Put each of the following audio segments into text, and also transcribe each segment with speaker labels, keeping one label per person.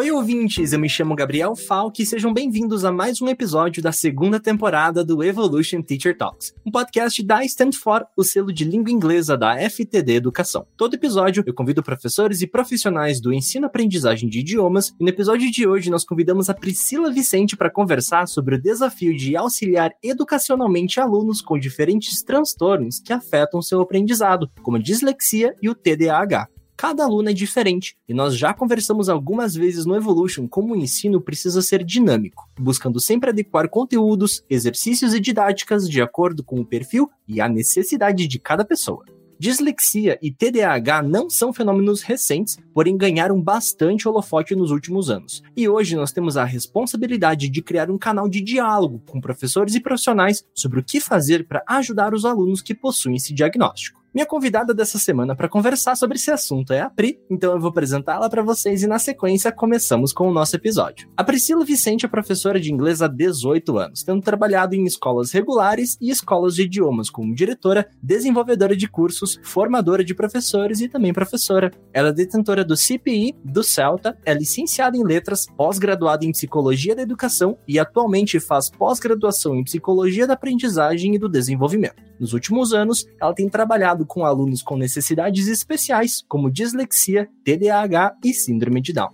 Speaker 1: Oi, ouvintes! Eu me chamo Gabriel Falk e sejam bem-vindos a mais um episódio da segunda temporada do Evolution Teacher Talks, um podcast da Stand For, o selo de língua inglesa da FTD Educação. Todo episódio eu convido professores e profissionais do ensino-aprendizagem de idiomas e no episódio de hoje nós convidamos a Priscila Vicente para conversar sobre o desafio de auxiliar educacionalmente alunos com diferentes transtornos que afetam seu aprendizado, como a dislexia e o TDAH. Cada aluno é diferente e nós já conversamos algumas vezes no Evolution como o ensino precisa ser dinâmico, buscando sempre adequar conteúdos, exercícios e didáticas de acordo com o perfil e a necessidade de cada pessoa. Dislexia e TDAH não são fenômenos recentes, porém ganharam bastante holofote nos últimos anos. E hoje nós temos a responsabilidade de criar um canal de diálogo com professores e profissionais sobre o que fazer para ajudar os alunos que possuem esse diagnóstico. Minha convidada dessa semana para conversar sobre esse assunto é a Pri, então eu vou apresentá-la para vocês e na sequência começamos com o nosso episódio. A Priscila Vicente é professora de inglês há 18 anos, tendo trabalhado em escolas regulares e escolas de idiomas como diretora, desenvolvedora de cursos, formadora de professores e também professora. Ela é detentora do CPI, do CELTA, é licenciada em letras, pós-graduada em psicologia da educação e atualmente faz pós-graduação em psicologia da aprendizagem e do desenvolvimento. Nos últimos anos, ela tem trabalhado com alunos com necessidades especiais, como dislexia, TDAH e síndrome de Down.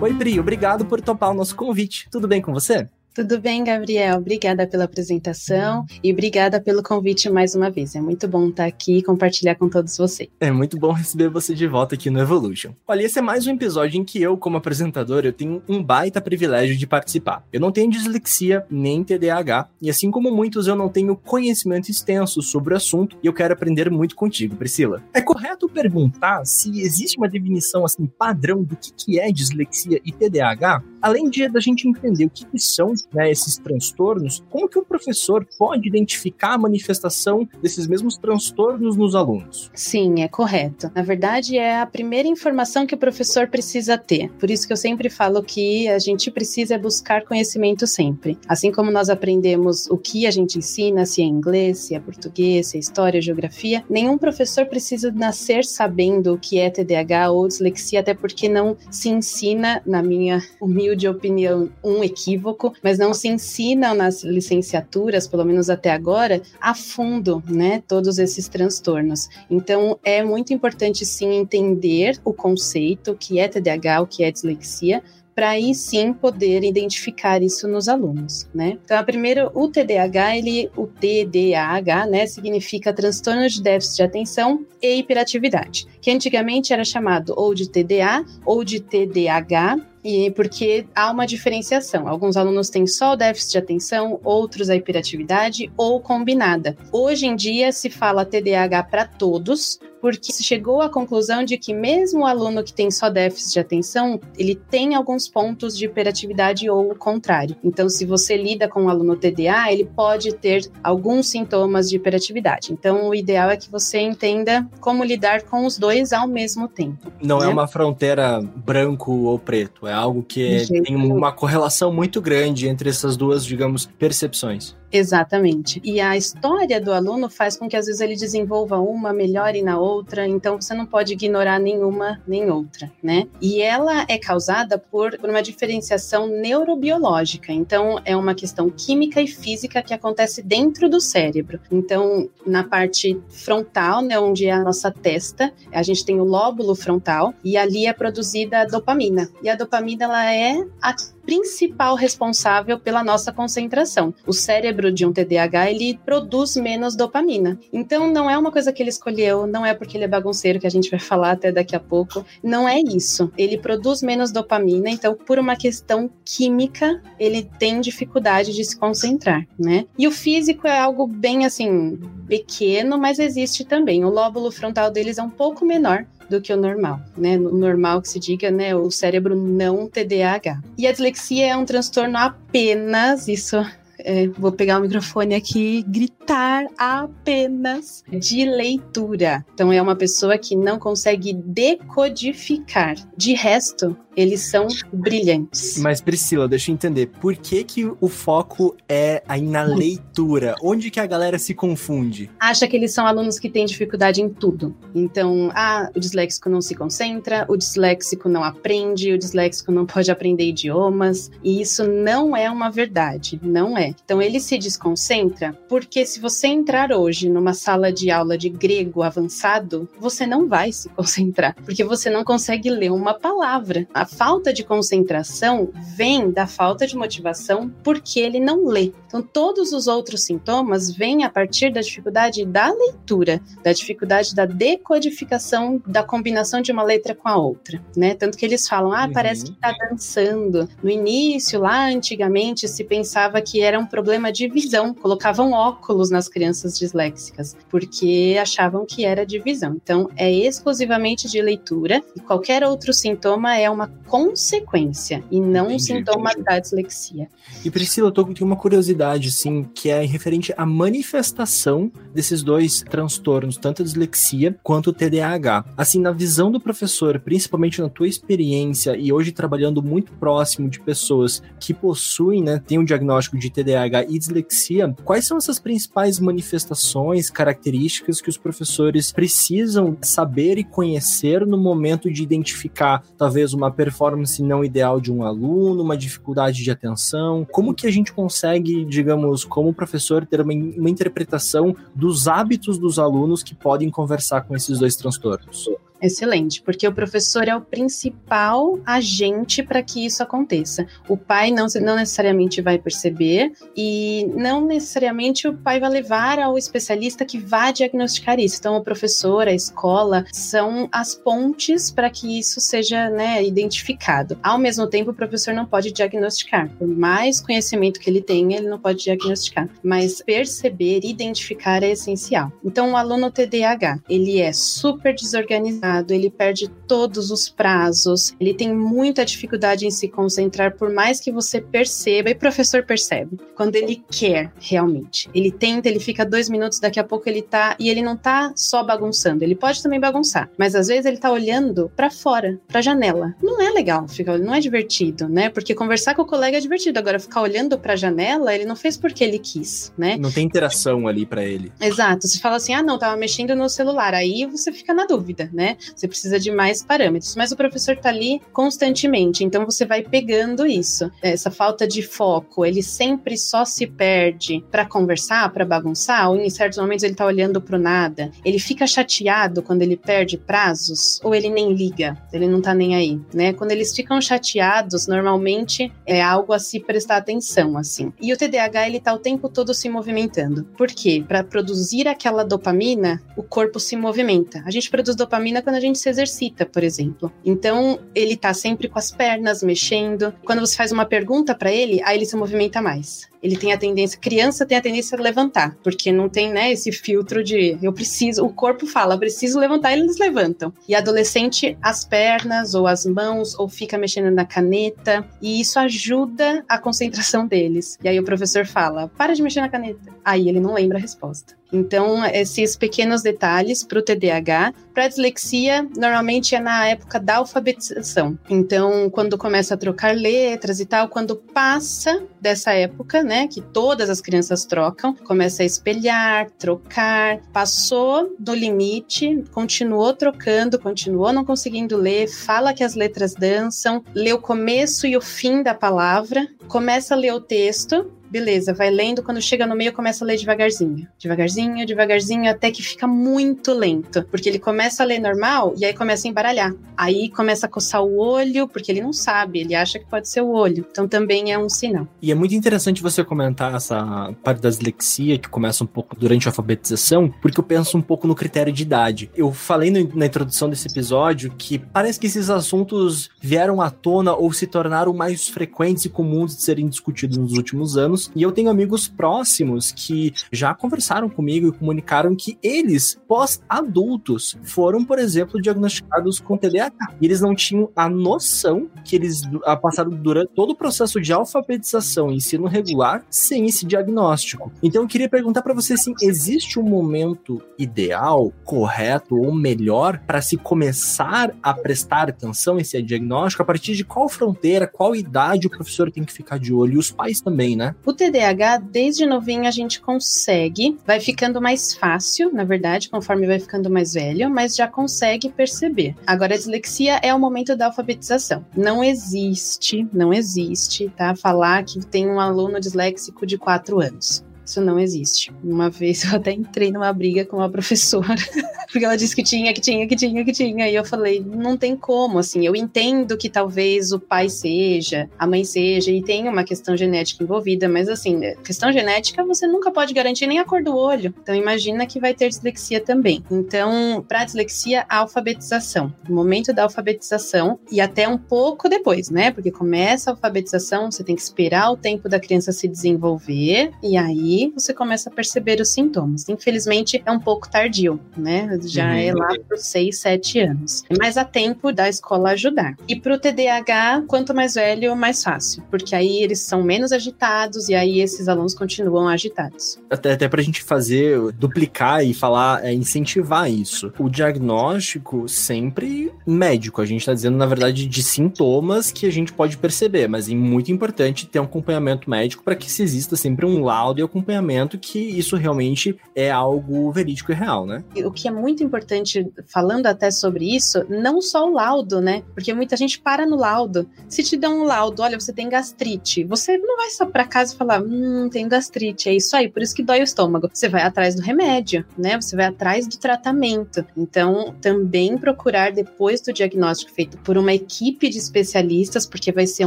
Speaker 1: Oi, Pri, obrigado por topar o nosso convite. Tudo bem com você?
Speaker 2: Tudo bem, Gabriel? Obrigada pela apresentação e obrigada pelo convite mais uma vez. É muito bom estar aqui e compartilhar com todos vocês.
Speaker 1: É muito bom receber você de volta aqui no Evolution. Olha, esse é mais um episódio em que eu, como apresentador, eu tenho um baita privilégio de participar. Eu não tenho dislexia nem TDAH e assim como muitos, eu não tenho conhecimento extenso sobre o assunto e eu quero aprender muito contigo, Priscila. É correto perguntar se existe uma definição assim padrão do que, que é dislexia e TDAH? Além de da gente entender o que, que são né, esses transtornos, como que o professor pode identificar a manifestação desses mesmos transtornos nos alunos?
Speaker 2: Sim, é correto. Na verdade, é a primeira informação que o professor precisa ter. Por isso que eu sempre falo que a gente precisa buscar conhecimento sempre. Assim como nós aprendemos o que a gente ensina, se é inglês, se é português, se é história, geografia, nenhum professor precisa nascer sabendo o que é TDAH ou dislexia, até porque não se ensina, na minha humilde opinião, um equívoco, mas mas não se ensinam nas licenciaturas, pelo menos até agora, a fundo, né, todos esses transtornos. Então, é muito importante sim entender o conceito, o que é TDAH, o que é dislexia, para aí sim poder identificar isso nos alunos, né? Então, a primeira, o TDAH, ele, o TDAH, né, significa transtorno de déficit de atenção e hiperatividade, que antigamente era chamado ou de TDA ou de TDAH, e porque há uma diferenciação. Alguns alunos têm só o déficit de atenção, outros a hiperatividade ou combinada. Hoje em dia se fala TDAH para todos, porque se chegou à conclusão de que mesmo o aluno que tem só déficit de atenção, ele tem alguns pontos de hiperatividade ou o contrário. Então, se você lida com um aluno TDA, ele pode ter alguns sintomas de hiperatividade. Então, o ideal é que você entenda como lidar com os dois ao mesmo tempo.
Speaker 1: Não é né? é uma fronteira branco ou preto, é algo que tem uma correlação muito grande entre essas duas, digamos, percepções.
Speaker 2: Exatamente. E a história do aluno faz com que às vezes ele desenvolva uma, melhore na outra, então você não pode ignorar nenhuma nem outra, né? E ela é causada por, por uma diferenciação neurobiológica, então é uma questão química e física que acontece dentro do cérebro. Então, na parte frontal, né, onde é a nossa testa, a gente tem o lóbulo frontal e ali é produzida a dopamina. E a dopamina ela é a principal responsável pela nossa concentração. O cérebro de um TDAH, ele produz menos dopamina. Então, não é uma coisa que ele escolheu, não é porque ele é bagunceiro, que a gente vai falar até daqui a pouco. Não é isso. Ele produz menos dopamina, então, por uma questão química, ele tem dificuldade de se concentrar, né? E o físico é algo bem, assim, pequeno, mas existe também. O lóbulo frontal deles é um pouco menor, do que o normal, né? O normal que se diga, né? O cérebro não TDAH. E a dislexia é um transtorno apenas, isso é, vou pegar o microfone aqui e gritar apenas de leitura. Então é uma pessoa que não consegue decodificar. De resto, eles são brilhantes.
Speaker 1: Mas Priscila, deixa eu entender, por que que o foco é aí na leitura? Onde que a galera se confunde?
Speaker 2: Acha que eles são alunos que têm dificuldade em tudo. Então, ah, o disléxico não se concentra, o disléxico não aprende, o disléxico não pode aprender idiomas, e isso não é uma verdade, não é. Então, ele se desconcentra porque se você entrar hoje numa sala de aula de grego avançado, você não vai se concentrar, porque você não consegue ler uma palavra. A falta de concentração vem da falta de motivação porque ele não lê. Então, todos os outros sintomas vêm a partir da dificuldade da leitura, da dificuldade da decodificação da combinação de uma letra com a outra, né? Tanto que eles falam, ah, uhum. parece que está dançando. No início, lá antigamente, se pensava que era um problema de visão, colocavam óculos nas crianças disléxicas, porque achavam que era de visão. Então, é exclusivamente de leitura e qualquer outro sintoma é uma consequência e não entendi, sintoma entendi. da dislexia.
Speaker 1: E Priscila, eu tô com uma curiosidade, assim, que é referente à manifestação desses dois transtornos, tanto a dislexia quanto o TDAH. Assim, na visão do professor, principalmente na tua experiência e hoje trabalhando muito próximo de pessoas que possuem, né, têm um diagnóstico de TDAH e dislexia, quais são essas principais manifestações, características que os professores precisam saber e conhecer no momento de identificar talvez uma performance não ideal de um aluno, uma dificuldade de atenção? Como que a gente consegue, digamos, como professor, ter uma, uma interpretação dos hábitos dos alunos que podem conversar com esses dois transtornos?
Speaker 2: Excelente, porque o professor é o principal agente para que isso aconteça. O pai não, não necessariamente vai perceber e não necessariamente o pai vai levar ao especialista que vá diagnosticar isso. Então, o professor, a escola, são as pontes para que isso seja né, identificado. Ao mesmo tempo, o professor não pode diagnosticar. Por mais conhecimento que ele tenha, ele não pode diagnosticar. Mas perceber, identificar é essencial. Então, o aluno TDAH, ele é super desorganizado ele perde todos os prazos, ele tem muita dificuldade em se concentrar, por mais que você perceba, e o professor percebe, quando ele quer realmente. Ele tenta, ele fica dois minutos, daqui a pouco ele tá. E ele não tá só bagunçando, ele pode também bagunçar, mas às vezes ele tá olhando para fora, pra janela. Não é legal, fica, não é divertido, né? Porque conversar com o colega é divertido, agora ficar olhando pra janela, ele não fez porque ele quis, né?
Speaker 1: Não tem interação ali para ele.
Speaker 2: Exato. Se fala assim, ah, não, tava mexendo no celular, aí você fica na dúvida, né? Você precisa de mais parâmetros. Mas o professor está ali constantemente, então você vai pegando isso. Essa falta de foco, ele sempre só se perde para conversar, para bagunçar, ou em certos momentos ele está olhando para o nada. Ele fica chateado quando ele perde prazos, ou ele nem liga, ele não está nem aí, né? Quando eles ficam chateados, normalmente é algo a se prestar atenção, assim. E o TDAH, ele tá o tempo todo se movimentando. Por quê? Para produzir aquela dopamina, o corpo se movimenta. A gente produz dopamina quando a gente se exercita, por exemplo. Então, ele tá sempre com as pernas mexendo. Quando você faz uma pergunta para ele, aí ele se movimenta mais ele tem a tendência, criança tem a tendência a levantar, porque não tem, né, esse filtro de eu preciso, o corpo fala, preciso levantar, eles levantam. E adolescente, as pernas ou as mãos, ou fica mexendo na caneta, e isso ajuda a concentração deles. E aí o professor fala, para de mexer na caneta. Aí ele não lembra a resposta. Então, esses pequenos detalhes para o TDAH. Para a dislexia, normalmente é na época da alfabetização. Então, quando começa a trocar letras e tal, quando passa dessa época, né, que todas as crianças trocam, começa a espelhar, trocar, passou do limite, continuou trocando, continuou não conseguindo ler, fala que as letras dançam, lê o começo e o fim da palavra, começa a ler o texto beleza, vai lendo, quando chega no meio começa a ler devagarzinho. Devagarzinho, devagarzinho, até que fica muito lento. Porque ele começa a ler normal e aí começa a embaralhar. Aí começa a coçar o olho, porque ele não sabe, ele acha que pode ser o olho. Então também é um sinal.
Speaker 1: E é muito interessante você comentar essa parte da dislexia, que começa um pouco durante a alfabetização, porque eu penso um pouco no critério de idade. Eu falei no, na introdução desse episódio que parece que esses assuntos vieram à tona ou se tornaram mais frequentes e comuns de serem discutidos nos últimos anos, E eu tenho amigos próximos que já conversaram comigo e comunicaram que eles, pós-adultos, foram, por exemplo, diagnosticados com TDAH. E eles não tinham a noção que eles passaram durante todo o processo de alfabetização e ensino regular sem esse diagnóstico. Então eu queria perguntar para você assim, existe um momento ideal, correto ou melhor para se começar a prestar atenção a esse diagnóstico? A partir de qual fronteira, qual idade o professor tem que ficar de olho? E os pais também, né?
Speaker 2: O TDAH, desde novinho, a gente consegue, vai ficando mais fácil, na verdade, conforme vai ficando mais velho, mas já consegue perceber. Agora, a dislexia é o momento da alfabetização. Não existe, não existe, tá? Falar que tem um aluno disléxico de 4 anos. Isso não existe. Uma vez eu até entrei numa briga com uma professora, porque ela disse que tinha, que tinha, que tinha, que tinha. E eu falei, não tem como, assim. Eu entendo que talvez o pai seja, a mãe seja, e tem uma questão genética envolvida, mas assim, questão genética você nunca pode garantir nem a cor do olho. Então imagina que vai ter dislexia também. Então, para dislexia, a alfabetização. No momento da alfabetização e até um pouco depois, né? Porque começa a alfabetização, você tem que esperar o tempo da criança se desenvolver, e aí você começa a perceber os sintomas. Infelizmente, é um pouco tardio, né? Já uhum. é lá por 6, 7 anos. Mas há tempo da escola ajudar. E para o TDAH, quanto mais velho, mais fácil, porque aí eles são menos agitados e aí esses alunos continuam agitados.
Speaker 1: Até, até para a gente fazer, duplicar e falar, é, incentivar isso. O diagnóstico sempre médico. A gente está dizendo, na verdade, de sintomas que a gente pode perceber, mas é muito importante ter um acompanhamento médico para que se exista sempre um laudo e acompanhamento que isso realmente é algo verídico e real, né?
Speaker 2: O que é muito importante, falando até sobre isso, não só o laudo, né? Porque muita gente para no laudo. Se te dão um laudo, olha, você tem gastrite, você não vai só para casa e falar, hum, tenho gastrite, é isso aí, por isso que dói o estômago. Você vai atrás do remédio, né? Você vai atrás do tratamento. Então, também procurar depois do diagnóstico feito por uma equipe de especialistas, porque vai ser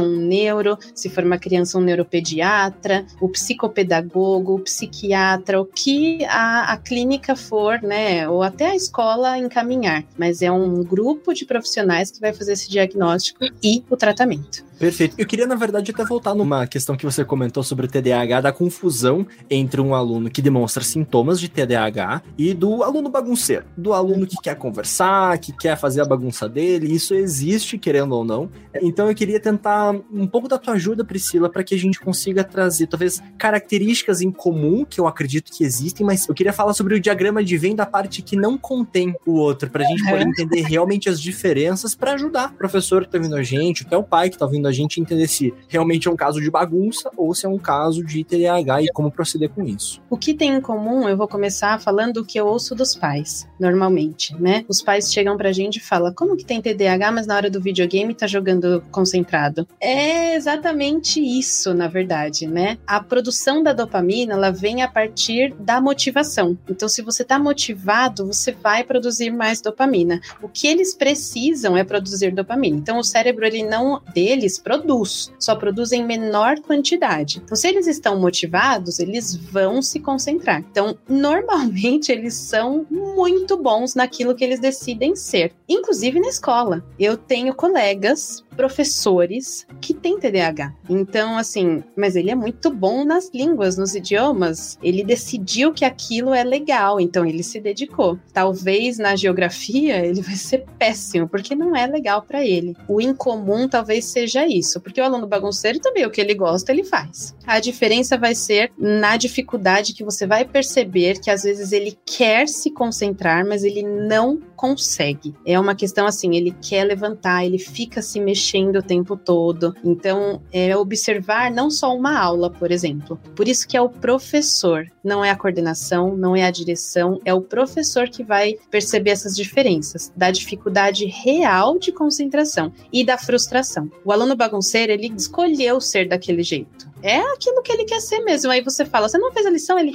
Speaker 2: um neuro, se for uma criança, um neuropediatra, o psicopedagogo, psicólogo, psiquiatra, o que a, a clínica for, né, ou até a escola encaminhar, mas é um grupo de profissionais que vai fazer esse diagnóstico e o tratamento.
Speaker 1: Perfeito. Eu queria, na verdade, até voltar numa questão que você comentou sobre o TDAH, da confusão entre um aluno que demonstra sintomas de TDAH e do aluno bagunceiro. Do aluno que quer conversar, que quer fazer a bagunça dele. Isso existe, querendo ou não. Então eu queria tentar um pouco da tua ajuda, Priscila, para que a gente consiga trazer, talvez, características em comum que eu acredito que existem, mas eu queria falar sobre o diagrama de Venn da parte que não contém o outro, para a gente poder entender realmente as diferenças para ajudar o professor que tá vindo a gente, até o pai que tá vindo a gente entender se realmente é um caso de bagunça ou se é um caso de TDAH e como proceder com isso.
Speaker 2: O que tem em comum, eu vou começar falando o que eu ouço dos pais, normalmente, né? Os pais chegam pra gente e falam: como que tem TDAH, mas na hora do videogame tá jogando concentrado? É exatamente isso, na verdade, né? A produção da dopamina, ela vem a partir da motivação. Então, se você tá motivado, você vai produzir mais dopamina. O que eles precisam é produzir dopamina. Então, o cérebro, ele não deles produz, só produz em menor quantidade. Então, se eles estão motivados, eles vão se concentrar. Então, normalmente, eles são muito bons naquilo que eles decidem ser, inclusive na escola. Eu tenho colegas professores que têm TDAH. Então, assim, mas ele é muito bom nas línguas, nos idiomas. Ele decidiu que aquilo é legal, então ele se dedicou. Talvez na geografia ele vai ser péssimo, porque não é legal para ele. O incomum talvez seja isso, porque o aluno bagunceiro também o que ele gosta, ele faz. A diferença vai ser na dificuldade que você vai perceber que às vezes ele quer se concentrar, mas ele não consegue. É uma questão assim, ele quer levantar, ele fica se mexendo mexendo o tempo todo. Então, é observar não só uma aula, por exemplo. Por isso que é o professor, não é a coordenação, não é a direção, é o professor que vai perceber essas diferenças, da dificuldade real de concentração e da frustração. O aluno bagunceiro, ele escolheu ser daquele jeito. É aquilo que ele quer ser mesmo. Aí você fala, você não fez a lição? Ele,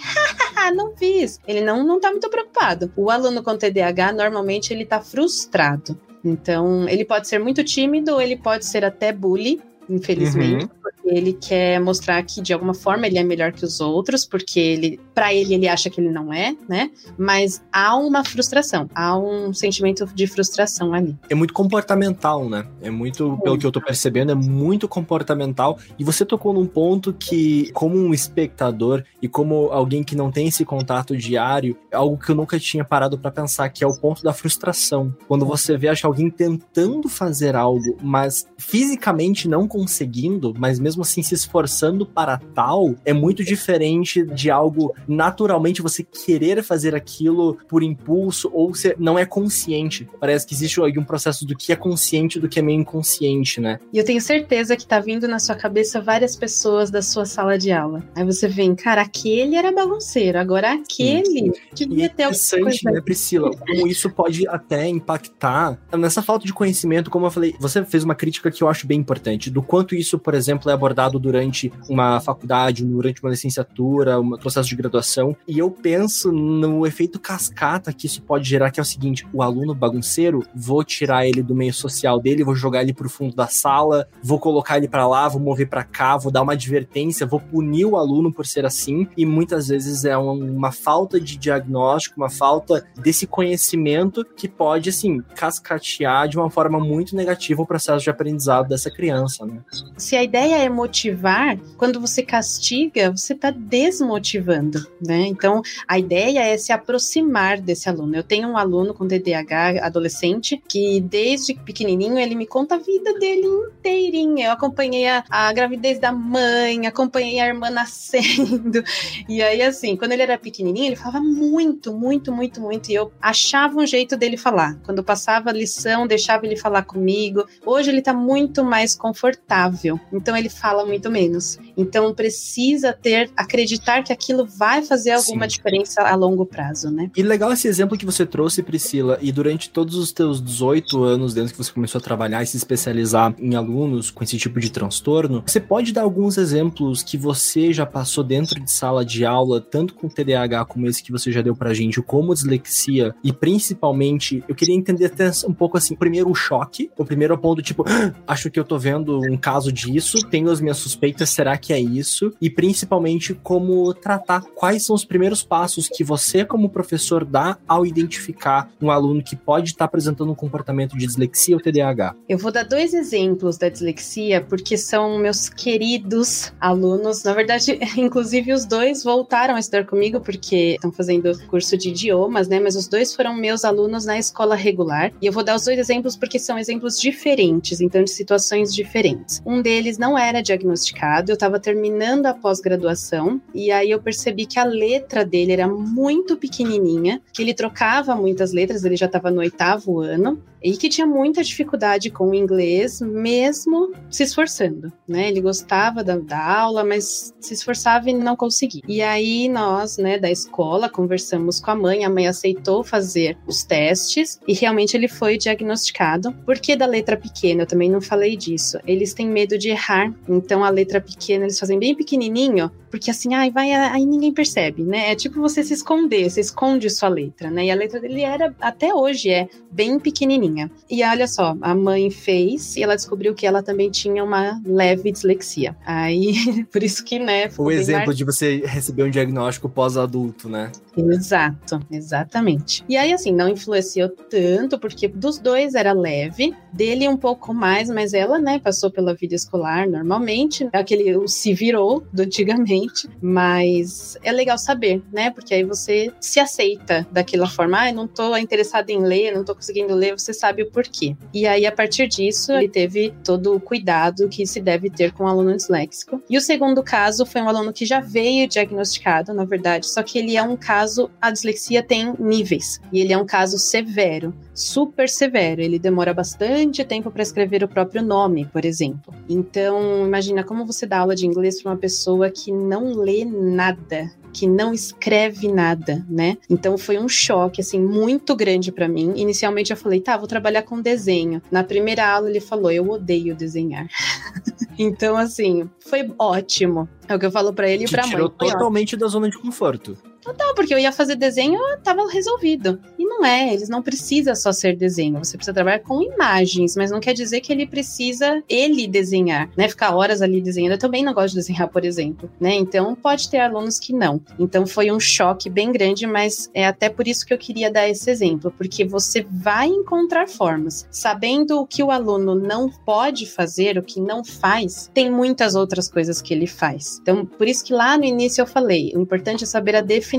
Speaker 2: não fiz. Ele não, não tá muito preocupado. O aluno com TDAH, normalmente, ele tá frustrado. Então, ele pode ser muito tímido, ele pode ser até bully, infelizmente. Uhum ele quer mostrar que de alguma forma ele é melhor que os outros, porque ele, para ele ele acha que ele não é, né? Mas há uma frustração, há um sentimento de frustração ali.
Speaker 1: É muito comportamental, né? É muito, pelo que eu tô percebendo, é muito comportamental. E você tocou num ponto que, como um espectador e como alguém que não tem esse contato diário, é algo que eu nunca tinha parado para pensar, que é o ponto da frustração. Quando você vê, acho alguém tentando fazer algo, mas fisicamente não conseguindo, mas mesmo assim se esforçando para tal, é muito diferente de algo naturalmente você querer fazer aquilo por impulso ou você não é consciente. Parece que existe algum processo do que é consciente do que é meio inconsciente, né?
Speaker 2: E eu tenho certeza que tá vindo na sua cabeça várias pessoas da sua sala de aula. Aí você vem, cara, aquele era bagunceiro, agora aquele
Speaker 1: devia ter coisa. né, Priscila? Como isso pode até impactar nessa falta de conhecimento, como eu falei, você fez uma crítica que eu acho bem importante, do quanto isso, por exemplo, é abordado durante uma faculdade, durante uma licenciatura, um processo de graduação, e eu penso no efeito cascata que isso pode gerar, que é o seguinte, o aluno bagunceiro, vou tirar ele do meio social dele, vou jogar ele pro fundo da sala, vou colocar ele para lá, vou mover para cá, vou dar uma advertência, vou punir o aluno por ser assim, e muitas vezes é uma falta de diagnóstico, uma falta desse conhecimento que pode, assim, cascatear de uma forma muito negativa o processo de aprendizado dessa criança, né?
Speaker 2: Se a ideia é motivar, quando você castiga, você está desmotivando, né? Então, a ideia é se aproximar desse aluno. Eu tenho um aluno com TDAH adolescente que desde pequenininho ele me conta a vida dele inteirinha. Eu acompanhei a, a gravidez da mãe, acompanhei a irmã nascendo. E aí, assim, quando ele era pequenininho, ele falava muito, muito, muito, muito. E eu achava um jeito dele falar. Quando passava a lição, deixava ele falar comigo. Hoje ele tá muito mais confortável. Então ele fala muito menos. Então precisa ter, acreditar que aquilo vai fazer alguma Sim. diferença a longo prazo, né?
Speaker 1: E legal esse exemplo que você trouxe, Priscila, e durante todos os teus 18 anos, desde que você começou a trabalhar e se especializar em alunos com esse tipo de transtorno, você pode dar alguns exemplos que você já passou dentro de sala de aula, tanto com TDAH como esse que você já deu pra gente, como dislexia, e principalmente, eu queria entender até um pouco assim, primeiro o choque, o primeiro ponto, tipo, ah, acho que eu tô vendo um caso disso, tenho as minhas suspeitas, será que é isso? E principalmente como tratar, quais são os primeiros passos que você, como professor, dá ao identificar um aluno que pode estar tá apresentando um comportamento de dislexia ou TDAH?
Speaker 2: Eu vou dar dois exemplos da dislexia, porque são meus queridos alunos. Na verdade, inclusive os dois voltaram a estudar comigo, porque estão fazendo curso de idiomas, né? Mas os dois foram meus alunos na escola regular. E eu vou dar os dois exemplos porque são exemplos diferentes, então de situações diferentes. Um deles não era diagnosticado, eu estava terminando a pós-graduação, e aí eu percebi que a letra dele era muito pequenininha, que ele trocava muitas letras, ele já estava no oitavo ano, e que tinha muita dificuldade com o inglês, mesmo se esforçando, né? Ele gostava da, da, aula, mas se esforçava e não conseguia. E aí nós, né, da escola, conversamos com a mãe, a mãe aceitou fazer os testes e realmente ele foi diagnosticado. Por que da letra pequena? Eu também não falei disso. Eles têm medo de errar, então a letra pequena eles fazem bem pequenininho, porque assim, ai, vai, aí ninguém percebe, né? É tipo você se esconder, você esconde sua letra, né? E a letra dele era, até hoje, é bem pequenininha. E olha só, a mãe fez e ela descobriu que ela também tinha uma leve dislexia. Aí, por isso que, né?
Speaker 1: O exemplo mar... de você receber um diagnóstico pós-adulto, né?
Speaker 2: Exato, exatamente. E aí, assim, não influenciou tanto, porque dos dois era leve, dele um pouco mais, mas ela, né, passou pela vida escolar normalmente, aquele o se virou do antigamente, mas é legal saber, né, porque aí você se aceita daquela forma, ah, não tô interessada em ler, não tô conseguindo ler, você sabe o porquê. E aí, a partir disso, ele teve todo o cuidado que se deve ter com o um aluno disléxico. E o segundo caso foi um aluno que já veio diagnosticado, na verdade, só que ele é um caso caso, a dislexia tem níveis. E ele é um caso severo, super severo. Ele demora bastante tempo para escrever o próprio nome, por exemplo. Então, imagina como você dá aula de inglês para uma pessoa que não lê nada que não escreve nada, né? Então foi um choque assim muito grande para mim. Inicialmente eu falei, tá, vou trabalhar com desenho. Na primeira aula ele falou, eu odeio desenhar. então assim, foi ótimo. É o que eu falo para ele e para mãe.
Speaker 1: Tirou totalmente da zona de conforto.
Speaker 2: Total, porque eu ia fazer desenho, tava resolvido. E não é, eles não precisa só ser desenho, você precisa trabalhar com imagens, mas não quer dizer que ele precisa ele desenhar, né? Ficar horas ali desenhando. Eu também não gosto de desenhar, por exemplo, né? Então pode ter alunos que não. Então foi um choque bem grande, mas é até por isso que eu queria dar esse exemplo, porque você vai encontrar formas. Sabendo o que o aluno não pode fazer, o que não faz, tem muitas outras coisas que ele faz. Então, por isso que lá no início eu falei, o importante é saber a definição,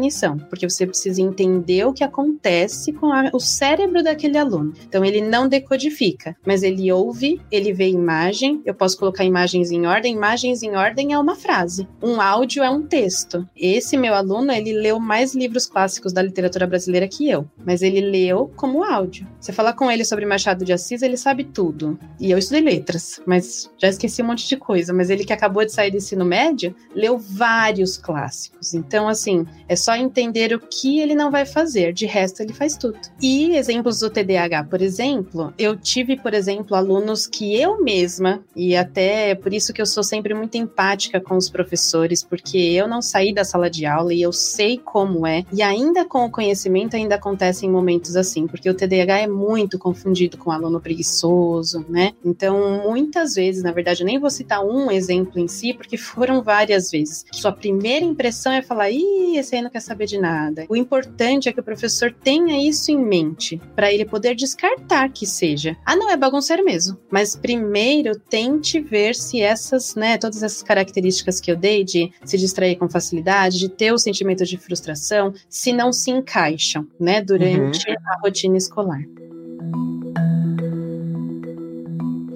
Speaker 2: porque você precisa entender o que acontece com a, o cérebro daquele aluno. Então, ele não decodifica, mas ele ouve, ele vê imagem, eu posso colocar imagens em ordem, imagens em ordem é uma frase, um áudio é um texto. Esse meu aluno, ele leu mais livros clássicos da literatura brasileira que eu, mas ele leu como áudio. Você falar com ele sobre Machado de Assis, ele sabe tudo. E eu estudei letras, mas já esqueci um monte de coisa. Mas ele que acabou de sair do ensino médio, leu vários clássicos. Então, assim, é só entender o que ele não vai fazer. De resto, ele faz tudo. E exemplos do TDAH, por exemplo, eu tive, por exemplo, alunos que eu mesma, e até por isso que eu sou sempre muito empática com os professores, porque eu não saí da sala de aula e eu sei como é. E ainda com o conhecimento, ainda acontecem momentos assim, porque o TDAH é muito confundido com aluno preguiçoso, né? Então, muitas vezes, na verdade, eu nem vou citar um exemplo em si, porque foram várias vezes. Sua primeira impressão é falar: ih, esse aí não quer saber de nada. O importante é que o professor tenha isso em mente, para ele poder descartar que seja. Ah, não, é bagunceiro mesmo. Mas primeiro tente ver se essas, né, todas essas características que eu dei de se distrair com facilidade, de ter o sentimento de frustração, se não se encaixam, né, durante uhum. a rotina escolar.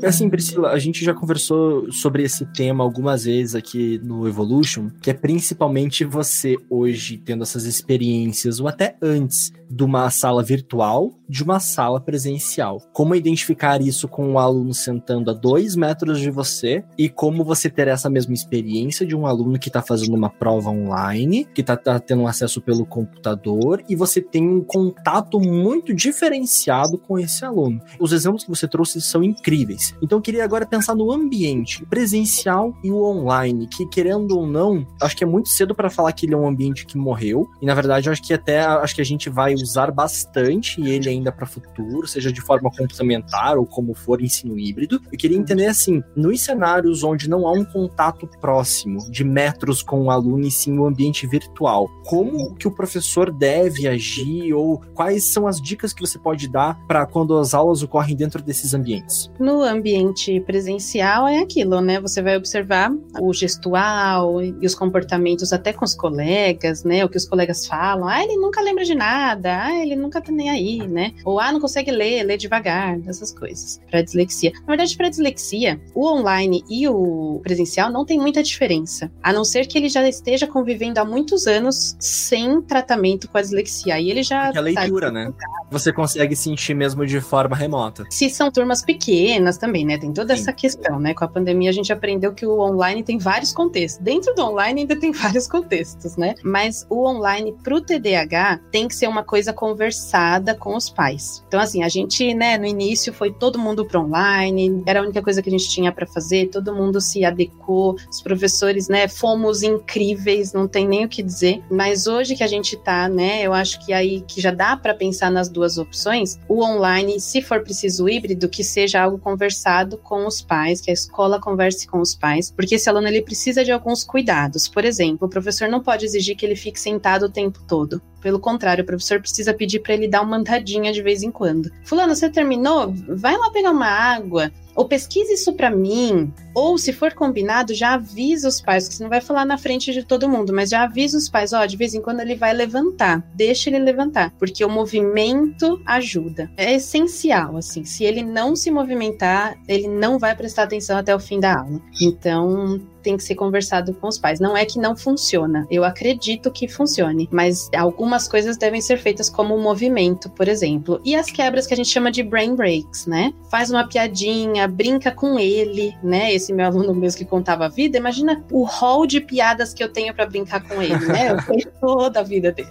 Speaker 1: Assim, Priscila, a gente já conversou sobre esse tema algumas vezes aqui no Evolution, que é principalmente você hoje tendo essas experiências, ou até antes, de uma sala virtual de uma sala presencial. Como identificar isso com um aluno sentando a dois metros de você e como você ter essa mesma experiência de um aluno que está fazendo uma prova online, que está tá tendo acesso pelo computador e você tem um contato muito diferenciado com esse aluno. Os exemplos que você trouxe são incríveis. Então eu queria agora pensar no ambiente presencial e o online, que querendo ou não, acho que é muito cedo para falar que ele é um ambiente que morreu. E na verdade, acho que até acho que a gente vai usar bastante ele ainda para futuro, seja de forma complementar ou como for ensino híbrido. Eu queria entender assim, nos cenários onde não há um contato próximo de metros com o aluno e sim o um ambiente virtual, como que o professor deve agir ou quais são as dicas que você pode dar para quando as aulas ocorrem dentro desses ambientes?
Speaker 2: No ambiente presencial é aquilo, né? Você vai observar o gestual e os comportamentos até com os colegas, né? O que os colegas falam. Ah, ele nunca lembra de nada ah, ele nunca tá nem aí, né? Ou, ah, não consegue ler, lê devagar, essas coisas. Para dislexia. Na verdade, para dislexia, o online e o presencial não tem muita diferença. A não ser que ele já esteja convivendo há muitos anos sem tratamento com a dislexia. Aí ele já.
Speaker 1: Porque a leitura, né? Você consegue sentir mesmo de forma remota.
Speaker 2: Se são turmas pequenas também, né? Tem toda Sim. essa questão, né? Com a pandemia a gente aprendeu que o online tem vários contextos. Dentro do online ainda tem vários contextos, né? Mas o online pro TDAH tem que ser uma coisa conversada com os pais. Então, assim, a gente, né, no início foi todo mundo para online, era a única coisa que a gente tinha para fazer, todo mundo se adequou, os professores, né, fomos incríveis, não tem nem o que dizer. Mas hoje que a gente tá, né, eu acho que aí que já dá para pensar nas duas opções, o online, se for preciso híbrido, que seja algo conversado com os pais, que a escola converse com os pais, porque esse aluno ele precisa de alguns cuidados. Por exemplo, o professor não pode exigir que ele fique sentado o tempo todo. Pelo contrário, o professor precisa pedir para ele dar uma andadinha de vez em quando. Fulano, você terminou? Vai lá pegar uma água ou pesquise isso para mim, ou se for combinado, já avisa os pais, que você não vai falar na frente de todo mundo, mas já avisa os pais, ó, de vez em quando ele vai levantar, deixa ele levantar, porque o movimento ajuda. É essencial, assim, se ele não se movimentar, ele não vai prestar atenção até o fim da aula. Então, tem que ser conversado com os pais. Não é que não funciona, eu acredito que funcione, mas algumas coisas devem ser feitas como o movimento, por exemplo. E as quebras que a gente chama de brain breaks, né? Faz uma piadinha, brinca com ele, né? Esse meu aluno mesmo que contava a vida, imagina o rol de piadas que eu tenho para brincar com ele, né? Eu sei toda a vida dele.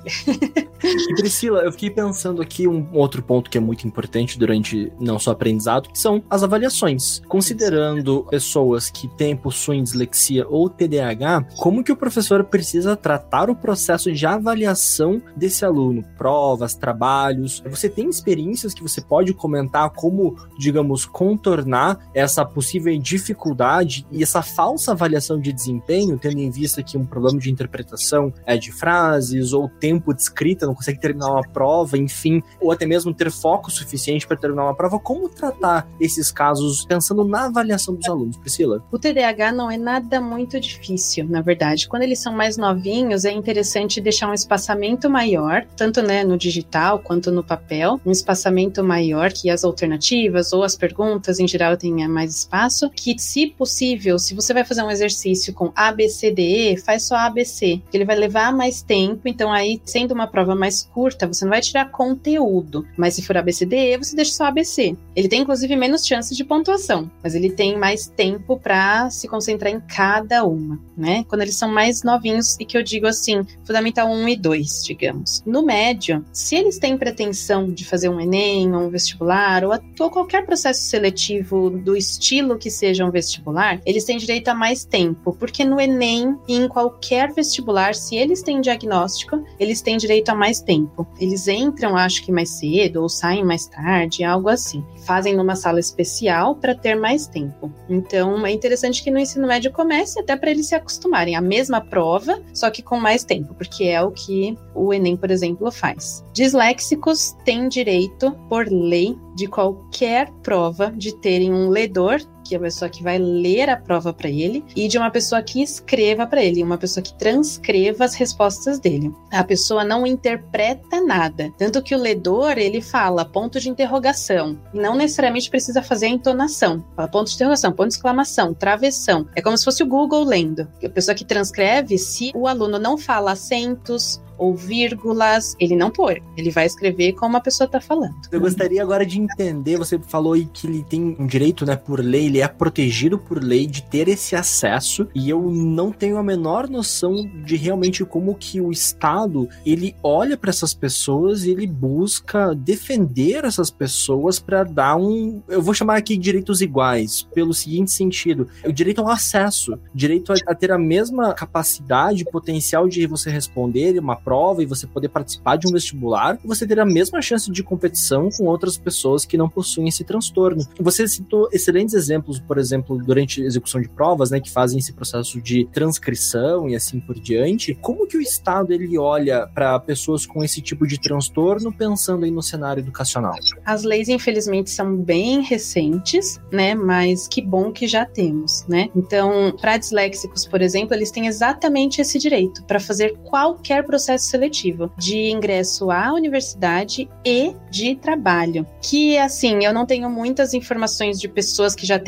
Speaker 1: E Priscila, eu fiquei pensando aqui um outro ponto que é muito importante durante não só aprendizado, que são as avaliações. Considerando pessoas que têm, possuem dislexia ou TDAH, como que o professor precisa tratar o processo de avaliação desse aluno? Provas, trabalhos. Você tem experiências que você pode comentar como, digamos, contornar essa possível dificuldade e essa falsa avaliação de desempenho, tendo em vista que um problema de interpretação é de frases ou tempo de escrita, não consegue terminar uma prova, enfim, ou até mesmo ter foco suficiente para terminar uma prova. Como tratar esses casos pensando na avaliação dos alunos, Priscila?
Speaker 2: O TDAH não é nada muito difícil, na verdade. Quando eles são mais novinhos, é interessante deixar um espaçamento maior, tanto né, no digital quanto no papel, um espaçamento maior que as alternativas ou as perguntas em geral tenha mais espaço, que se possível, se você vai fazer um exercício com A, B, C, D, E, faz só A, B, C, ele vai levar mais tempo, então aí sendo uma prova mais curta, você não vai tirar conteúdo, mas se for A, B, C, D, E, você deixa só A, B, C. Ele tem inclusive menos chances de pontuação, mas ele tem mais tempo para se concentrar em cada uma, né? Quando eles são mais novinhos e que eu digo assim, fundamental 1 e 2, digamos. No médio, se eles têm pretensão de fazer um ENEM, ou um vestibular, ou, ou qualquer processo seletivo do estilo que seja um vestibular, eles têm direito a mais tempo, porque no ENEM e em qualquer vestibular, se eles têm diagnóstico, eles têm direito a mais tempo. Eles entram, acho que mais cedo, ou saem mais tarde, algo assim. Fazem numa sala especial para ter mais tempo. Então, é interessante que no ensino médio comece até para eles se acostumarem. A mesma prova, só que com mais tempo, porque é o que o Enem, por exemplo, faz. Disléxicos têm direito, por lei, de qualquer prova de terem um ledor que é a pessoa que vai ler a prova para ele, e de uma pessoa que escreva para ele, uma pessoa que transcreva as respostas dele. A pessoa não interpreta nada, tanto que o ledor ele fala ponto de interrogação, não necessariamente precisa fazer a entonação. Fala ponto de interrogação, ponto de exclamação, travessão. É como se fosse o Google lendo. A pessoa que transcreve, se o aluno não fala acentos, ou vírgulas, ele não põe. Ele vai escrever como a pessoa está falando.
Speaker 1: Eu gostaria agora de entender, você falou aí que ele tem um direito, né, por lei, ele é protegido por lei de ter esse acesso, e eu não tenho a menor noção de realmente como que o Estado, ele olha para essas pessoas e ele busca defender essas pessoas para dar um, eu vou chamar aqui direitos iguais, pelo seguinte sentido, o direito ao acesso, direito a, a ter a mesma capacidade, potencial de você responder uma prova e você poder participar de um vestibular, você ter a mesma chance de competição com outras pessoas que não possuem esse transtorno. Você citou excelentes exemplos, por exemplo, durante execução de provas, né, que fazem esse processo de transcrição e assim por diante. Como que o Estado ele olha para pessoas com esse tipo de transtorno pensando aí no cenário educacional?
Speaker 2: As leis, infelizmente, são bem recentes, né, mas que bom que já temos, né? Então, para disléxicos, por exemplo, eles têm exatamente esse direito para fazer qualquer processo seletivo de ingresso à universidade e de trabalho. Que assim, eu não tenho muitas informações de pessoas que já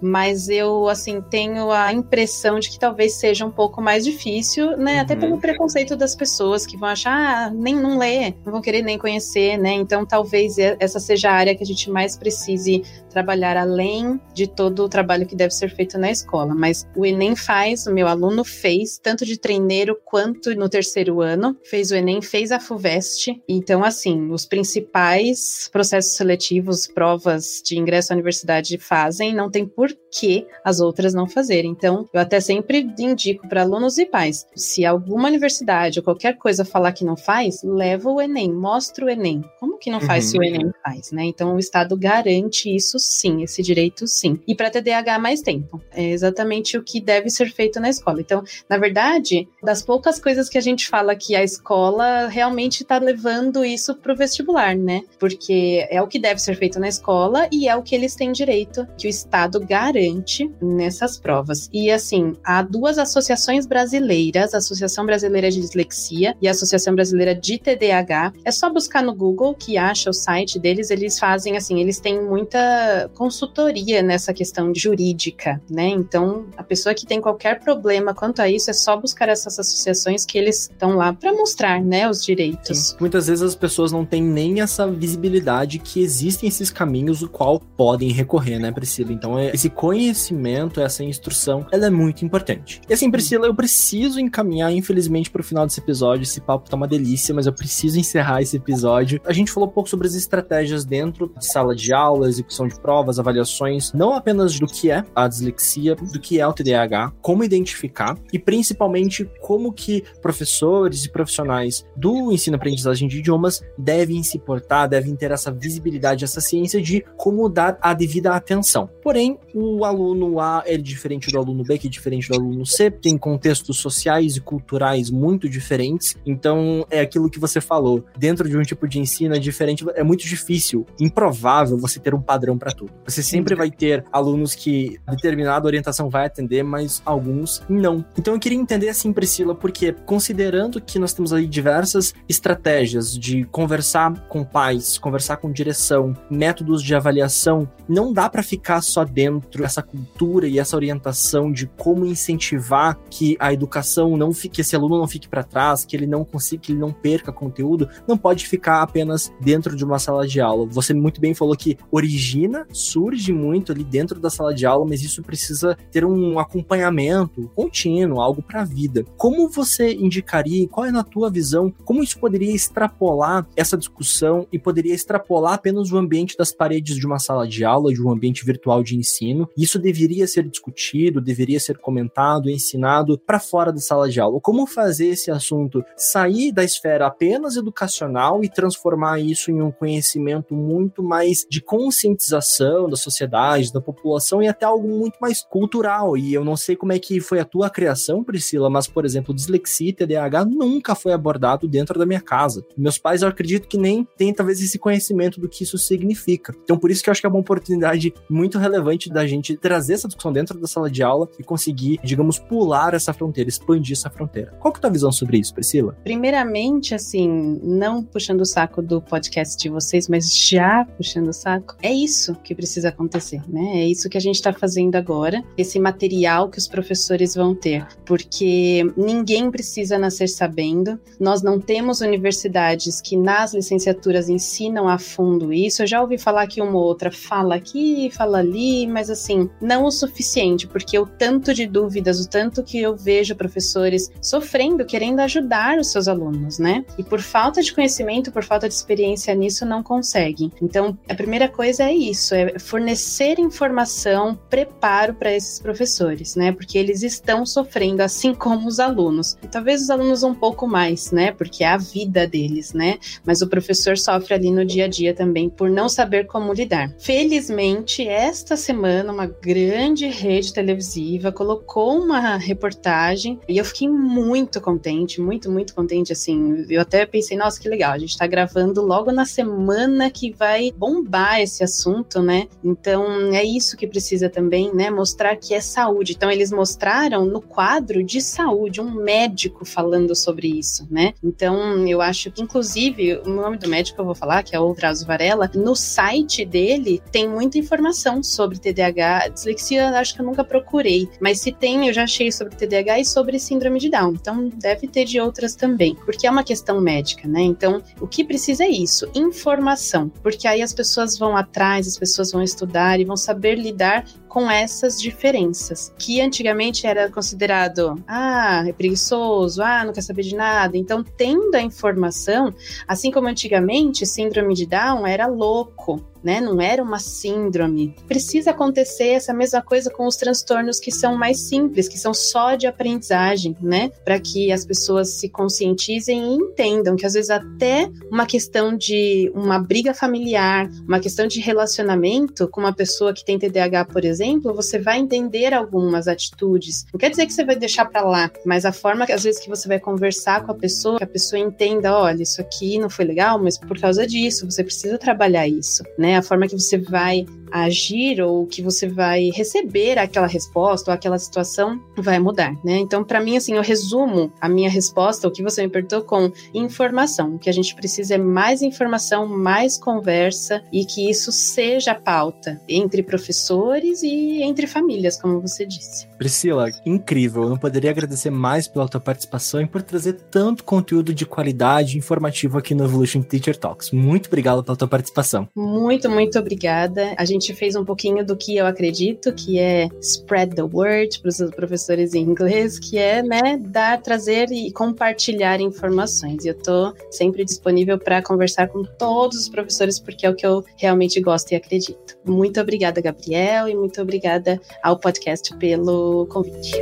Speaker 2: mas eu assim tenho a impressão de que talvez seja um pouco mais difícil, né? Uhum. Até pelo preconceito das pessoas que vão achar, ah, nem não lê, não vão querer nem conhecer, né? Então talvez essa seja a área que a gente mais precise trabalhar além de todo o trabalho que deve ser feito na escola. Mas o Enem faz, o meu aluno fez, tanto de treineiro quanto no terceiro ano, fez o Enem, fez a FUVEST. Então, assim, os principais processos seletivos, provas de ingresso à universidade fazem, não tem por que as outras não fazerem. Então, eu até sempre indico para alunos e pais, se alguma universidade ou qualquer coisa falar que não faz, leva o Enem, mostra o Enem. Como que não faz uhum. se o Enem faz, né? Então, o Estado garante isso sim, esse direito sim. E para TDAH mais tempo. É exatamente o que deve ser feito na escola. Então, na verdade, das poucas coisas que a gente fala que a escola realmente está levando isso para o vestibular, né? Porque é o que deve ser feito na escola e é o que eles têm direito, que o Estado garante preponderante nessas provas. E assim, há duas associações brasileiras, a Associação Brasileira de Dislexia e a Associação Brasileira de TDAH. É só buscar no Google que acha o site deles, eles fazem assim, eles têm muita consultoria nessa questão jurídica, né? Então, a pessoa que tem qualquer problema quanto a isso é só buscar essas associações que eles estão lá para mostrar, né, os direitos.
Speaker 1: Sim. Muitas vezes as pessoas não têm nem essa visibilidade que existem esses caminhos o qual podem recorrer, né, Priscila? Então, é, esse conhecimento, essa instrução, ela é muito importante. E assim, Priscila, eu preciso encaminhar, infelizmente, para o final desse episódio. Esse papo tá uma delícia, mas eu preciso encerrar esse episódio. A gente falou um pouco sobre as estratégias dentro de sala de aula, execução de provas, avaliações, não apenas do que é a dislexia, do que é o TDAH, como identificar e principalmente como que professores e profissionais do ensino-aprendizagem de idiomas devem se portar, devem ter essa visibilidade, essa ciência de como dar a devida atenção. Porém, o aluno A é diferente do aluno B, que é diferente do aluno C, tem contextos sociais e culturais muito diferentes, então é aquilo que você falou. Dentro de um tipo de ensino é diferente, é muito difícil, improvável você ter um padrão para tudo. Você sempre vai ter alunos que determinada orientação vai atender, mas alguns não. Então eu queria entender assim, Priscila, porque considerando que nós temos aí diversas estratégias de conversar com pais, conversar com direção, métodos de avaliação, não dá para ficar só dentro dessa cultura e essa orientação de como incentivar que a educação não fique, que esse aluno não fique para trás, que ele não consiga, que ele não perca conteúdo, não pode ficar apenas dentro de uma sala de aula. Você muito bem falou que origina, surge muito ali dentro da sala de aula, mas isso precisa ter um acompanhamento contínuo, algo para a vida. Como você indicaria, qual é na tua visão, como isso poderia extrapolar essa discussão e poderia extrapolar apenas o ambiente das paredes de uma sala de aula, de um ambiente virtual de ensino? Isso deveria ser discutido, deveria ser comentado, ensinado para fora da sala de aula. Como fazer esse assunto sair da esfera apenas educacional e transformar isso em um conhecimento muito mais de conscientização da sociedade, da população e até algo muito mais cultural. E eu não sei como é que foi a tua criação, Priscila, mas, por exemplo, dislexia e TDAH nunca foi abordado dentro da minha casa. Meus pais, eu acredito que nem têm, talvez, esse conhecimento do que isso significa. Então, por isso que eu acho que é uma oportunidade muito relevante da gente trazer essa discussão dentro da sala de aula e conseguir, digamos, pular essa fronteira, expandir essa fronteira. Qual que é a tua visão sobre isso, Priscila?
Speaker 2: Primeiramente, assim, não puxando o saco do podcast de vocês, mas já puxando o saco, é isso que precisa acontecer, né? É isso que a gente está fazendo agora, esse material que os professores vão ter, porque ninguém precisa nascer sabendo, nós não temos universidades que nas licenciaturas ensinam a fundo isso. Eu já ouvi falar que uma ou outra fala aqui, fala ali, mas assim, não o suficiente, porque o tanto de dúvidas, o tanto que eu vejo professores sofrendo, querendo ajudar os seus alunos, né? E por falta de conhecimento, por falta de experiência nisso, não conseguem. Então, a primeira coisa é isso, é fornecer informação, preparo para esses professores, né? Porque eles estão sofrendo, assim como os alunos. E talvez os alunos um pouco mais, né? Porque é a vida deles, né? Mas o professor sofre ali no dia a dia também por não saber como lidar. Felizmente, esta semana, uma grande rede televisiva colocou uma reportagem e eu fiquei muito contente, muito, muito contente. Assim, eu até pensei, nossa, que legal, a gente tá gravando logo na semana que vai bombar esse assunto, né? Então, é isso que precisa também, né? Mostrar que é saúde. Então, eles mostraram no quadro de saúde um médico falando sobre isso, né? Então, eu acho que, inclusive, o nome do médico eu vou falar, que é o Drauzio Varela, no site dele tem muita informação sobre TDAH. Dislexia, acho que eu nunca procurei, mas se tem, eu já achei sobre TDAH e sobre síndrome de Down. Então, deve ter de outras também, porque é uma questão médica, né? Então, o que precisa é isso, informação, porque aí as pessoas vão atrás, as pessoas vão estudar e vão saber lidar com essas diferenças, que antigamente era considerado, ah, é preguiçoso, ah, não quer saber de nada. Então, tendo a informação, assim como antigamente, síndrome de Down era louco, né? Não era uma síndrome. Precisa acontecer essa mesma coisa com os transtornos que são mais simples, que são só de aprendizagem, né? Para que as pessoas se conscientizem e entendam que às vezes até uma questão de uma briga familiar, uma questão de relacionamento com uma pessoa que tem TDAH, por exemplo, exemplo, você vai entender algumas atitudes. Não quer dizer que você vai deixar para lá, mas a forma que às vezes que você vai conversar com a pessoa, que a pessoa entenda, olha, isso aqui não foi legal, mas por causa disso, você precisa trabalhar isso, né? A forma que você vai agir ou que você vai receber aquela resposta ou aquela situação vai mudar, né? Então, para mim, assim, eu resumo a minha resposta, o que você me perguntou, com informação. O que a gente precisa é mais informação, mais conversa e que isso seja pauta entre professores e entre famílias, como você disse.
Speaker 1: Priscila, incrível. Eu não poderia agradecer mais pela tua participação e por trazer tanto conteúdo de qualidade informativo aqui no Evolution Teacher Talks. Muito obrigado pela tua participação.
Speaker 2: Muito, muito obrigada. A gente fez um pouquinho do que eu acredito, que é spread the word para os professores em inglês, que é, né, dar, trazer e compartilhar informações. E eu tô sempre disponível para conversar com todos os professores, porque é o que eu realmente gosto e acredito. Muito obrigada, Gabriel, e muito obrigada ao podcast pelo convite.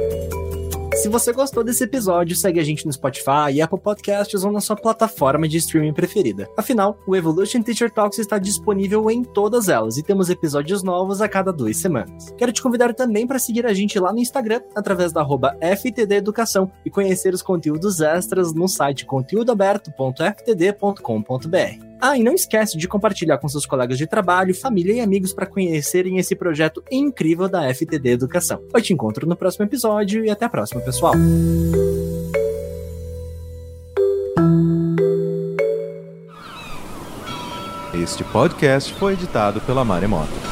Speaker 1: Se você gostou desse episódio, segue a gente no Spotify e Apple Podcasts ou na sua plataforma de streaming preferida. Afinal, o Evolution Teacher Talks está disponível em todas elas e temos episódios novos a cada duas semanas. Quero te convidar também para seguir a gente lá no Instagram, através da FTD Educação e conhecer os conteúdos extras no site conteúdoaberto.ftd.com.br. Ah, e não esquece de compartilhar com seus colegas de trabalho, família e amigos para conhecerem esse projeto incrível da FTD Educação. Eu te encontro no próximo episódio e até a próxima, pessoal.
Speaker 3: Este podcast foi editado pela Maremoto.